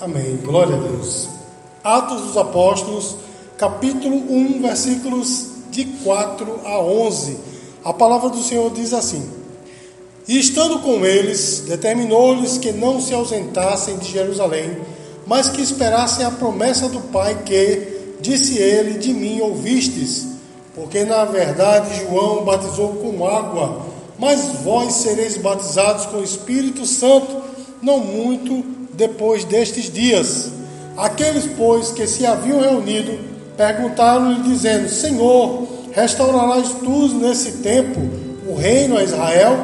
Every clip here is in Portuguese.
Amém. Glória a Deus. Atos dos Apóstolos, capítulo 1, versículos de 4 a 11. A palavra do Senhor diz assim: E estando com eles, determinou-lhes que não se ausentassem de Jerusalém, mas que esperassem a promessa do Pai que, disse ele, de mim ouvistes. Porque na verdade João batizou com água, mas vós sereis batizados com o Espírito Santo, não muito depois destes dias. Aqueles, pois, que se haviam reunido, perguntaram-lhe, dizendo: Senhor, restaurarás tu nesse tempo o reino a Israel?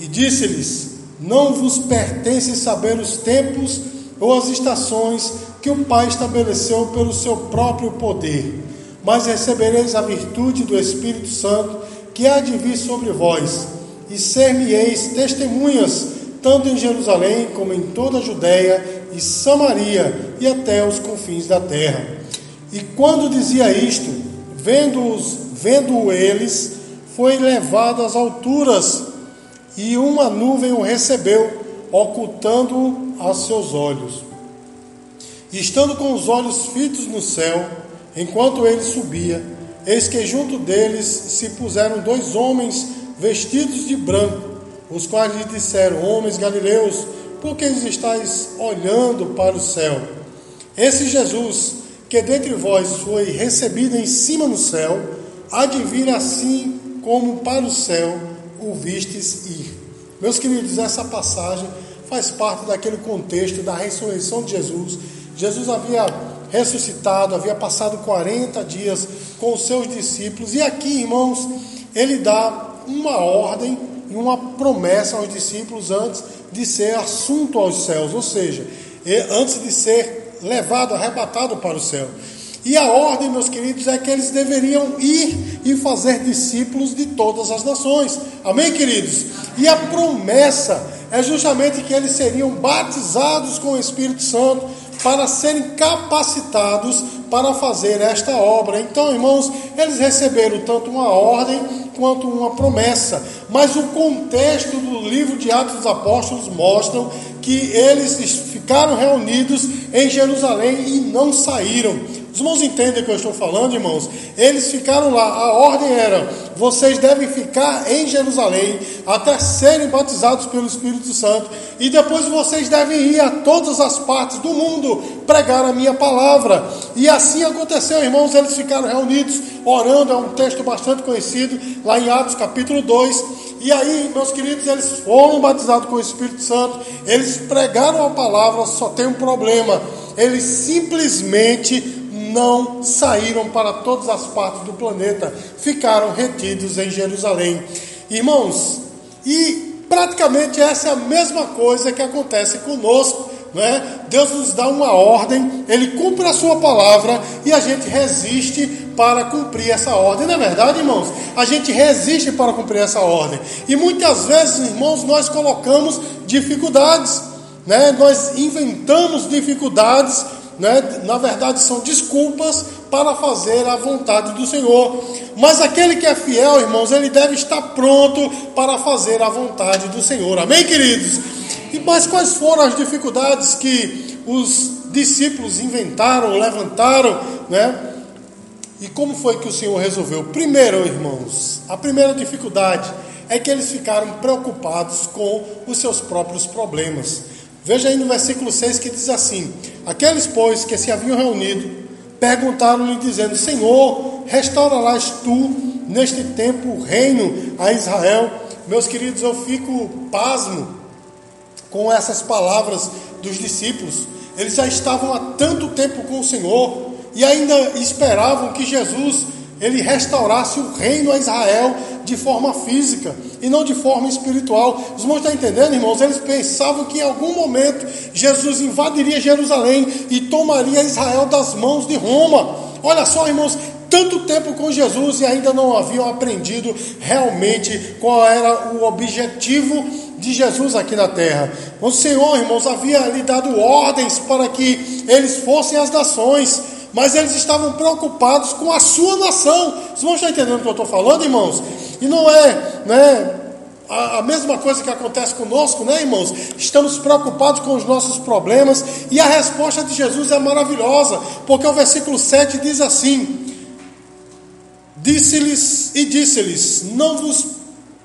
E disse-lhes: Não vos pertence saber os tempos ou as estações que o Pai estabeleceu pelo seu próprio poder, mas recebereis a virtude do Espírito Santo que há de vir sobre vós, e ser-me-eis testemunhas tanto em Jerusalém como em toda a Judéia e Samaria e até os confins da terra. E quando dizia isto, vendo-os, vendo eles, foi levado às alturas, e uma nuvem o recebeu, ocultando-o aos seus olhos. E estando com os olhos fitos no céu, enquanto ele subia, eis que junto deles se puseram dois homens vestidos de branco, os quais lhe disseram: Homens galileus, por que estáis olhando para o céu? Esse Jesus, que dentre vós foi recebido em cima no céu, há de vir assim como para o céu o vistes ir. Meus queridos, essa passagem faz parte daquele contexto da ressurreição de Jesus. Jesus havia ressuscitado, havia passado 40 dias com os seus discípulos, e aqui, irmãos, ele dá uma ordem e uma promessa aos discípulos antes de ser assunto aos céus, ou seja, antes de ser levado, arrebatado para o céu. E a ordem, meus queridos, é que eles deveriam ir e fazer discípulos de todas as nações. Amém, queridos? E a promessa é justamente que eles seriam batizados com o Espírito Santo para serem capacitados para fazer esta obra. Então, irmãos, eles receberam tanto uma ordem quanto uma promessa. Mas o contexto do livro de Atos dos Apóstolos mostram que eles ficaram reunidos em Jerusalém e não saíram. Os irmãos entendem o que eu estou falando, irmãos? Eles ficaram lá, a ordem era: vocês devem ficar em Jerusalém até serem batizados pelo Espírito Santo, e depois vocês devem ir a todas as partes do mundo pregar a minha palavra. E assim aconteceu, irmãos, eles ficaram reunidos, orando, é um texto bastante conhecido, lá em Atos capítulo 2. E aí, meus queridos, eles foram batizados com o Espírito Santo, eles pregaram a palavra, só tem um problema: eles simplesmente não saíram para todas as partes do planeta, ficaram retidos em Jerusalém. Irmãos, e praticamente essa é a mesma coisa que acontece conosco. Né? Deus nos dá uma ordem, Ele cumpre a sua palavra e a gente resiste para cumprir essa ordem. Não é verdade, irmãos? A gente resiste para cumprir essa ordem. E muitas vezes, irmãos, nós colocamos dificuldades, né? nós inventamos dificuldades né, na verdade são desculpas para fazer a vontade do Senhor. Mas aquele que é fiel, irmãos, ele deve estar pronto para fazer a vontade do Senhor. Amém, queridos? E mas quais foram as dificuldades que os discípulos inventaram, levantaram, né? E como foi que o Senhor resolveu? Primeiro, irmãos, a primeira dificuldade é que eles ficaram preocupados com os seus próprios problemas. Veja aí no versículo 6 que diz assim: Aqueles, pois, que se haviam reunido, perguntaram-lhe, dizendo: Senhor, restaurarás tu neste tempo o reino a Israel? Meus queridos, eu fico pasmo com essas palavras dos discípulos. Eles já estavam há tanto tempo com o Senhor e ainda esperavam que Jesus ele restaurasse o reino a Israel de forma física e não de forma espiritual. Os irmãos estão entendendo, irmãos? Eles pensavam que em algum momento Jesus invadiria Jerusalém e tomaria Israel das mãos de Roma. Olha só, irmãos, tanto tempo com Jesus e ainda não haviam aprendido realmente qual era o objetivo de Jesus aqui na terra. O Senhor, irmãos, havia lhe dado ordens para que eles fossem as nações mas eles estavam preocupados com a sua nação. Vocês vão estar entendendo o que eu estou falando, irmãos? E não é, né? a, mesma coisa que acontece conosco, né, irmãos? Estamos preocupados com os nossos problemas e a resposta de Jesus é maravilhosa, porque o versículo 7 diz assim: Disse-lhes e disse-lhes: Não vos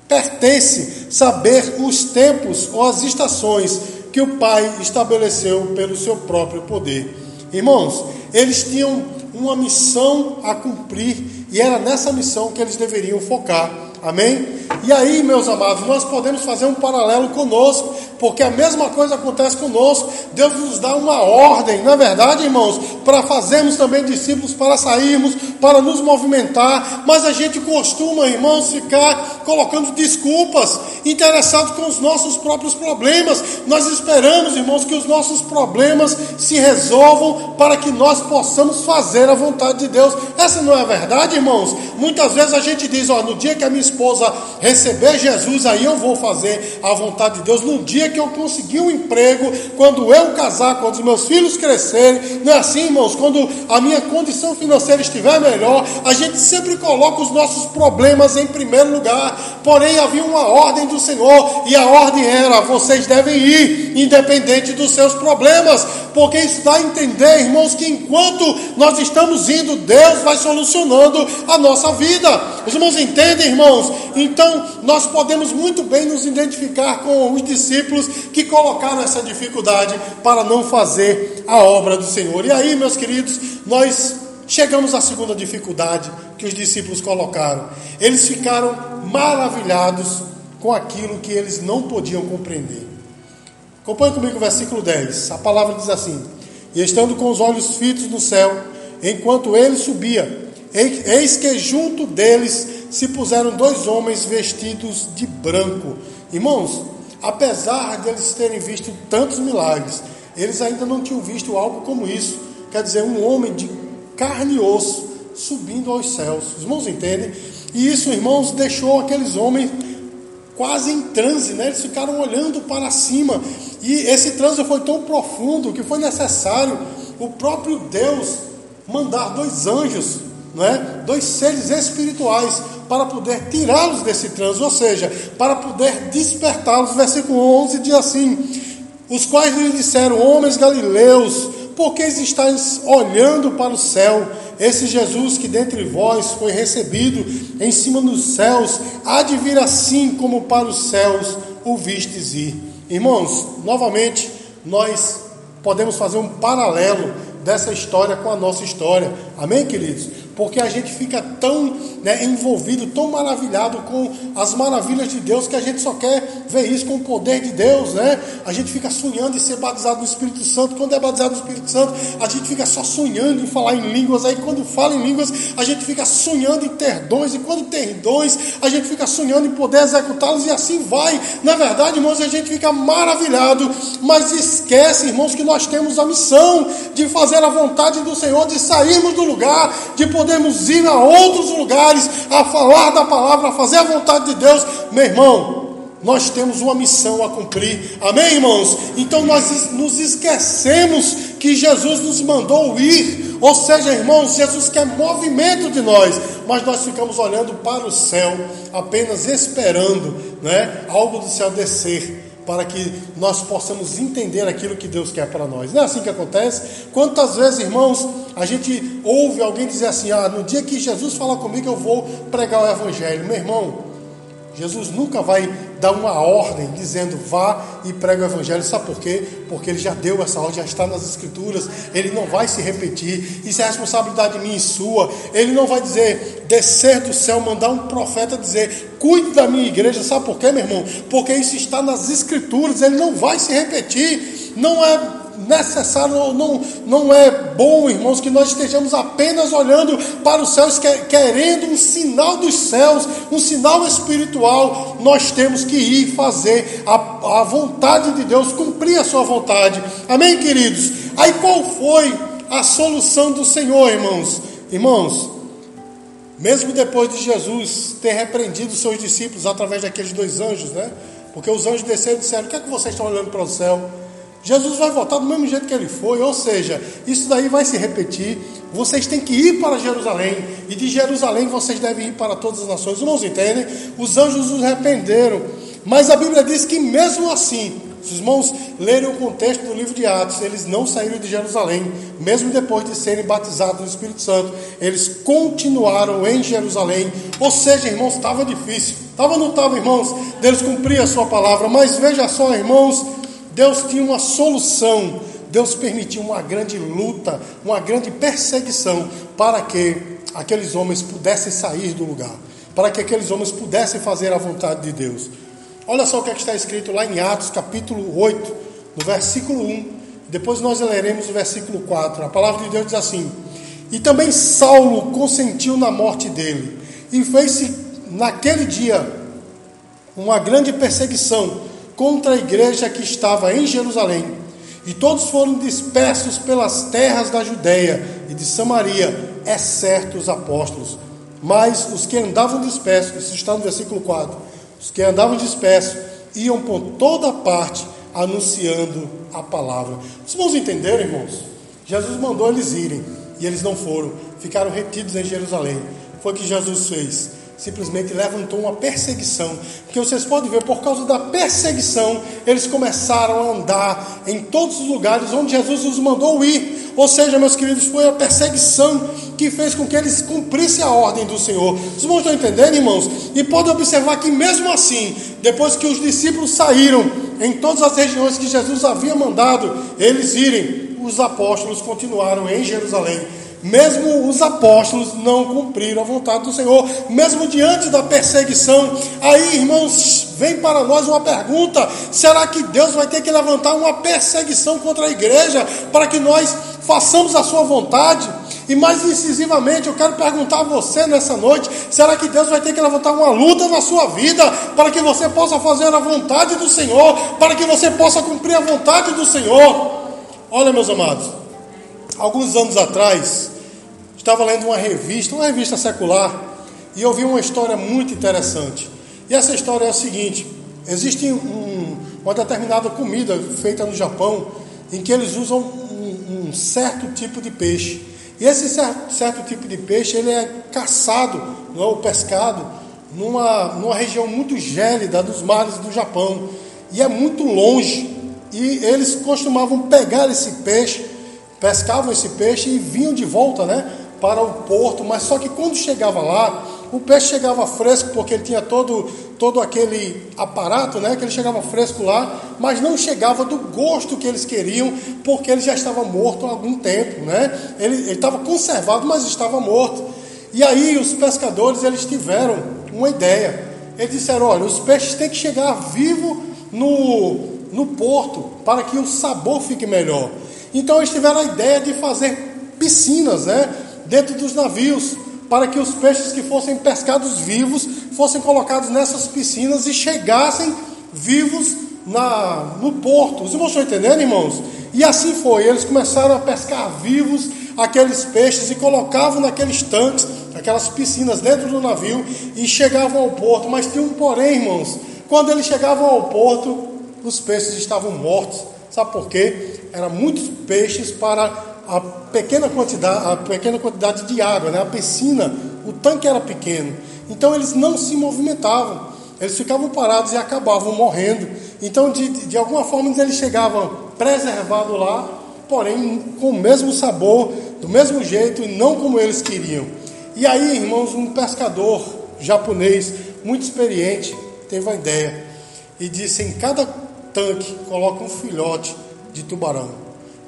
pertence saber os tempos ou as estações que o Pai estabeleceu pelo seu próprio poder. Irmãos, eles tinham uma missão a cumprir e era nessa missão que eles deveriam focar. Amém? E aí, meus amados, nós podemos fazer um paralelo conosco, porque a mesma coisa acontece conosco. Deus nos dá uma ordem, não é verdade, irmãos? Para fazermos também discípulos, para sairmos, para nos movimentar, mas a gente costuma, irmãos, ficar colocando desculpas, interessados com os nossos próprios problemas. Nós esperamos, irmãos, que os nossos problemas se resolvam para que nós possamos fazer a vontade de Deus. Essa não é a verdade, irmãos? Muitas vezes a gente diz, ó, no dia que a minha esposa receber Jesus, aí eu vou fazer a vontade de Deus. No dia que eu conseguir um emprego, quando eu casar, quando os meus filhos crescerem, não é assim, irmãos? Quando a minha condição financeira estiver melhor, a gente sempre coloca os nossos problemas em primeiro lugar. Porém, havia uma ordem do Senhor, e a ordem era: vocês devem ir, independente dos seus problemas, porque isso dá a entender, irmãos, que enquanto nós estamos indo, Deus vai solucionando a nossa vida. Os irmãos entendem, irmãos? Então, nós podemos muito bem nos identificar com os discípulos que colocaram essa dificuldade para não fazer a obra do Senhor. E aí, meus queridos, nós chegamos à segunda dificuldade que os discípulos colocaram. Eles ficaram maravilhados com aquilo que eles não podiam compreender. Acompanhe comigo o versículo 10. A palavra diz assim: E estando com os olhos fitos no céu, enquanto ele subia, eis que junto deles se puseram dois homens vestidos de branco. Irmãos, apesar de eles terem visto tantos milagres, eles ainda não tinham visto algo como isso. Quer dizer, um homem de carne e osso subindo aos céus. Os irmãos entendem? E isso, irmãos, deixou aqueles homens quase em transe, né? Eles ficaram olhando para cima. E esse transe foi tão profundo que foi necessário o próprio Deus mandar dois anjos, não é? Dois seres espirituais para poder tirá-los desse transe, ou seja, para poder despertá-los. Versículo 11 diz assim: Os quais lhe disseram, homens galileus, por que estáis olhando para o céu? Esse Jesus que dentre vós foi recebido em cima dos céus, há de vir assim como para os céus o vistes ir. Irmãos, novamente, nós podemos fazer um paralelo dessa história com a nossa história. Amém, queridos? Porque a gente fica tão né, envolvido, tão maravilhado com as maravilhas de Deus, que a gente só quer ver isso com o poder de Deus, né? A gente fica sonhando em ser batizado no Espírito Santo. Quando é batizado no Espírito Santo, a gente fica só sonhando em falar em línguas. Aí, quando fala em línguas, a gente fica sonhando em ter dons. E quando tem dons, a gente fica sonhando em poder executá-los. E assim vai. Na verdade, irmãos, a gente fica maravilhado, mas esquece, irmãos, que nós temos a missão de fazer a vontade do Senhor, de sairmos do lugar, de poder podemos ir a outros lugares a falar da palavra, a fazer a vontade de Deus, meu irmão. Nós temos uma missão a cumprir, amém, irmãos? Então nós nos esquecemos que Jesus nos mandou ir, ou seja, irmãos, Jesus quer movimento de nós, mas nós ficamos olhando para o céu, apenas esperando, né, algo do céu descer para que nós possamos entender aquilo que Deus quer para nós. Não é assim que acontece? Quantas vezes, irmãos, a gente ouve alguém dizer assim: ah, no dia que Jesus falar comigo, eu vou pregar o Evangelho. Meu irmão, Jesus nunca vai dar uma ordem dizendo vá e pregue o evangelho. Sabe por quê? Porque ele já deu essa ordem, já está nas escrituras. Ele não vai se repetir. Isso é responsabilidade minha e sua. Ele não vai dizer descer do céu, mandar um profeta dizer cuide da minha igreja. Sabe por quê, meu irmão? Porque isso está nas escrituras. Ele não vai se repetir. Não é necessário, não, não é bom, irmãos, que nós estejamos apenas olhando para os céus, querendo um sinal dos céus, um sinal espiritual. Nós temos que ir fazer a, a vontade de Deus, cumprir a sua vontade. Amém, queridos? Aí qual foi a solução do Senhor, irmãos? Irmãos, mesmo depois de Jesus ter repreendido seus discípulos através daqueles dois anjos, né? Porque os anjos desceram e disseram: O que é que vocês estão olhando para o céu? Jesus vai voltar do mesmo jeito que ele foi, ou seja, isso daí vai se repetir. Vocês têm que ir para Jerusalém, e de Jerusalém vocês devem ir para todas as nações. Os irmãos entendem? Os anjos os arrependeram, Mas a Bíblia diz que mesmo assim, os irmãos lerem o contexto do livro de Atos, eles não saíram de Jerusalém, mesmo depois de serem batizados no Espírito Santo, eles continuaram em Jerusalém. Ou seja, irmãos, estava difícil. Estava ou não estava, irmãos, deles cumprir a sua palavra. Mas veja só, irmãos, Deus tinha uma solução. Deus permitiu uma grande luta, uma grande perseguição para que aqueles homens pudessem sair do lugar, para que aqueles homens pudessem fazer a vontade de Deus. Olha só o que, é que está escrito lá em Atos, capítulo 8, no versículo 1. Depois nós leremos o versículo 4. A palavra de Deus diz assim: E também Saulo consentiu na morte dele, e fez-se naquele dia uma grande perseguição contra a igreja que estava em Jerusalém. E todos foram dispersos pelas terras da Judéia e de Samaria, exceto os apóstolos. Mas os que andavam dispersos, isso está no versículo 4 os que andavam dispersos iam por toda parte anunciando a palavra. Os irmãos entenderam, irmãos? Jesus mandou eles irem e eles não foram, ficaram retidos em Jerusalém. Foi o que Jesus fez simplesmente levantou uma perseguição. Porque vocês podem ver, por causa da perseguição, eles começaram a andar em todos os lugares onde Jesus os mandou ir. Ou seja, meus queridos, foi a perseguição que fez com que eles cumprissem a ordem do Senhor. Os irmãos estão entendendo, irmãos? E podem observar que, mesmo assim, depois que os discípulos saíram em todas as regiões que Jesus havia mandado eles irem, os apóstolos continuaram em Jerusalém mesmo os apóstolos não cumpriram a vontade do Senhor, mesmo diante da perseguição. Aí, irmãos, vem para nós uma pergunta: será que Deus vai ter que levantar uma perseguição contra a igreja para que nós façamos a sua vontade? E mais incisivamente, eu quero perguntar a você nessa noite: será que Deus vai ter que levantar uma luta na sua vida para que você possa fazer a vontade do Senhor, para que você possa cumprir a vontade do Senhor? Olha, meus amados, alguns anos atrás, estava lendo uma revista, uma revista secular, e eu vi uma história muito interessante. E essa história é a seguinte: existe um, uma determinada comida feita no Japão em que eles usam um, um certo tipo de peixe. E esse certo, certo, tipo de peixe ele é caçado, não é, ou pescado, numa, numa região muito gélida dos mares do Japão. E é muito longe. E eles costumavam pegar esse peixe pescavam esse peixe e vinham de volta né, para o porto, mas só que quando chegava lá, o peixe chegava fresco, porque ele tinha todo, todo aquele aparato, né, que ele chegava fresco lá, mas não chegava do gosto que eles queriam, porque ele já estava morto há algum tempo. Né? Ele, estava conservado, mas estava morto. E aí os pescadores eles tiveram uma ideia. Eles disseram, olha, os peixes têm que chegar vivo no, no porto, para que o sabor fique melhor. Então eles tiveram a ideia de fazer piscinas, né, dentro dos navios, para que os peixes que fossem pescados vivos fossem colocados nessas piscinas e chegassem vivos na, no porto. Os irmãos estão entendendo, irmãos? E assim foi. Eles começaram a pescar vivos aqueles peixes e colocavam naqueles tanques, aquelas piscinas dentro do navio e chegavam ao porto. Mas tinha um porém, irmãos. Quando eles chegavam ao porto, os peixes estavam mortos. Sabe por quê? Era muitos peixes para a pequena quantidade, a pequena quantidade de água, né? A piscina, o tanque era pequeno. Então eles não se movimentavam. Eles ficavam parados e acabavam morrendo. Então, de, de alguma forma, eles chegavam preservados lá, porém com o mesmo sabor, do mesmo jeito e não como eles queriam. E aí, irmãos, um pescador japonês muito experiente teve a ideia e disse: em cada tanque coloca um filhote de tubarão.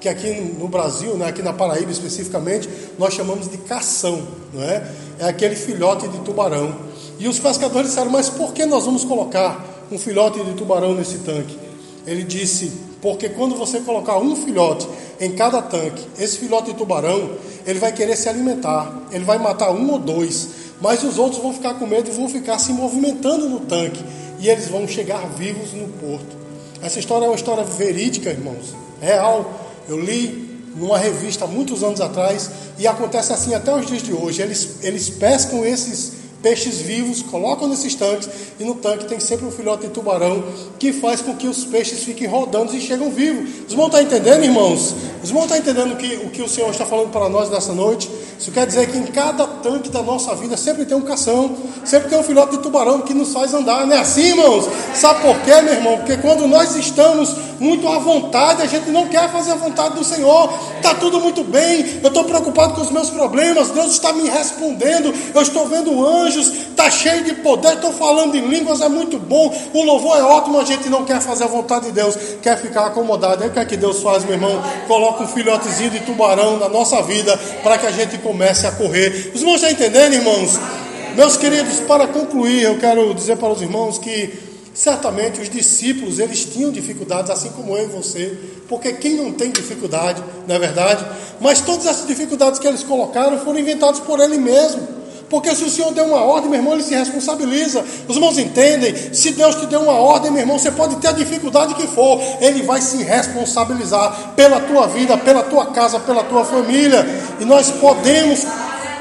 Que aqui no Brasil, né, aqui na Paraíba especificamente, nós chamamos de cação, não é? É aquele filhote de tubarão. E os pescadores disseram: Mas por que nós vamos colocar um filhote de tubarão nesse tanque? Ele disse: Porque quando você colocar um filhote em cada tanque, esse filhote de tubarão, ele vai querer se alimentar, ele vai matar um ou dois, mas os outros vão ficar com medo e vão ficar se movimentando no tanque, e eles vão chegar vivos no porto. Essa história é uma história verídica, irmãos, real. Eu li numa revista há muitos anos atrás e acontece assim até os dias de hoje. Eles, eles pescam esses peixes vivos, colocam nesses tanques e no tanque tem sempre um filhote de tubarão que faz com que os peixes fiquem rodando e chegam vivos. Vocês vão estar entendendo, irmãos? Os irmãos estão entendendo que, o que o Senhor está falando para nós nessa noite? Isso quer dizer que em cada tanque da nossa vida sempre tem um cação, sempre tem um filhote de tubarão que nos faz andar, não é assim, irmãos? Sabe por quê, meu irmão? Porque quando nós estamos muito à vontade, a gente não quer fazer a vontade do Senhor, está tudo muito bem, eu estou preocupado com os meus problemas, Deus está me respondendo, eu estou vendo anjos, está cheio de poder, estou falando em línguas, é muito bom, o louvor é ótimo, a gente não quer fazer a vontade de Deus, quer ficar acomodado. É o que é que Deus faz, meu irmão? Coloca um filhotezinho de tubarão na nossa vida para que a gente comece a correr. Os irmãos estão entendendo, irmãos? Meus queridos, para concluir, eu quero dizer para os irmãos que certamente os discípulos eles tinham dificuldades, assim como eu e você, porque quem não tem dificuldade, não é verdade? Mas todas essas dificuldades que eles colocaram foram inventadas por ele mesmo. Porque se o Senhor deu uma ordem, meu irmão, ele se responsabiliza. Os irmãos entendem? Se Deus te deu uma ordem, meu irmão, você pode ter a dificuldade que for, ele vai se responsabilizar pela tua vida, pela tua casa, pela tua família. E nós podemos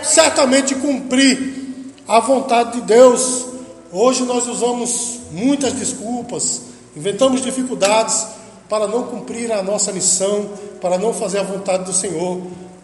certamente cumprir a vontade de Deus. Hoje nós usamos muitas desculpas, inventamos dificuldades para não cumprir a nossa missão, para não fazer a vontade do Senhor.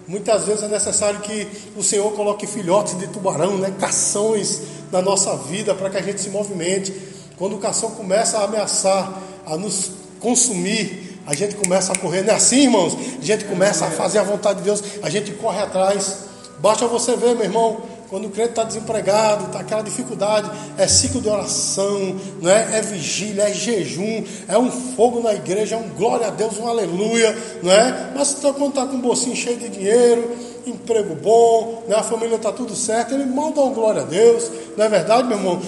Muitas vezes é necessário que o Senhor coloque filhotes de tubarão, né, cações na nossa vida para que a gente se movimente. Quando o cação começa a ameaçar, a nos consumir, a gente começa a correr. Não é assim, irmãos? A gente começa a fazer a vontade de Deus, a gente corre atrás. Basta você ver, meu irmão, quando o crente está desempregado, está aquela dificuldade, é ciclo de oração, não é? é vigília, é jejum, é um fogo na igreja, é um glória a Deus, um aleluia, não é? Mas quando está com um bolsinho cheio de dinheiro, emprego bom, né? a família está tudo certo, ele mal dá um glória a Deus, não é verdade, meu irmão?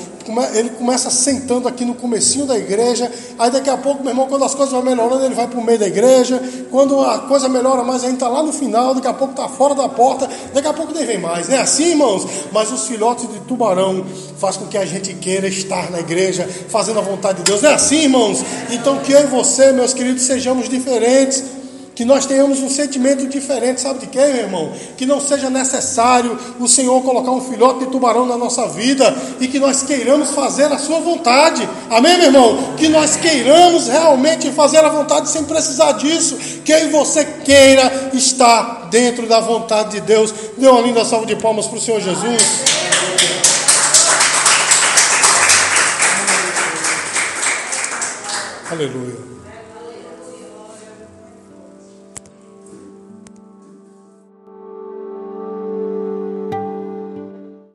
Ele começa sentando aqui no comecinho da igreja, aí daqui a pouco, meu irmão, quando as coisas vão melhorando, ele vai para o meio da igreja, quando a coisa melhora mais, gente está lá no final, daqui a pouco está fora da porta, daqui a pouco nem vem mais, não é assim, irmãos? Mas os filhotes de tubarão faz com que a gente queira estar na igreja, fazendo a vontade de Deus, não é assim, irmãos? Então que eu e você, meus queridos, sejamos diferentes, que nós tenhamos um sentimento diferente, sabe de quê, meu irmão? Que não seja necessário o Senhor colocar um filhote de tubarão na nossa vida e que nós queiramos fazer a sua vontade. Amém, meu irmão? Que nós queiramos realmente fazer a vontade sem precisar disso. Que eu e você queira estar dentro da vontade de Deus. Dê uma linda salva de palmas para o Senhor Jesus. Aleluia.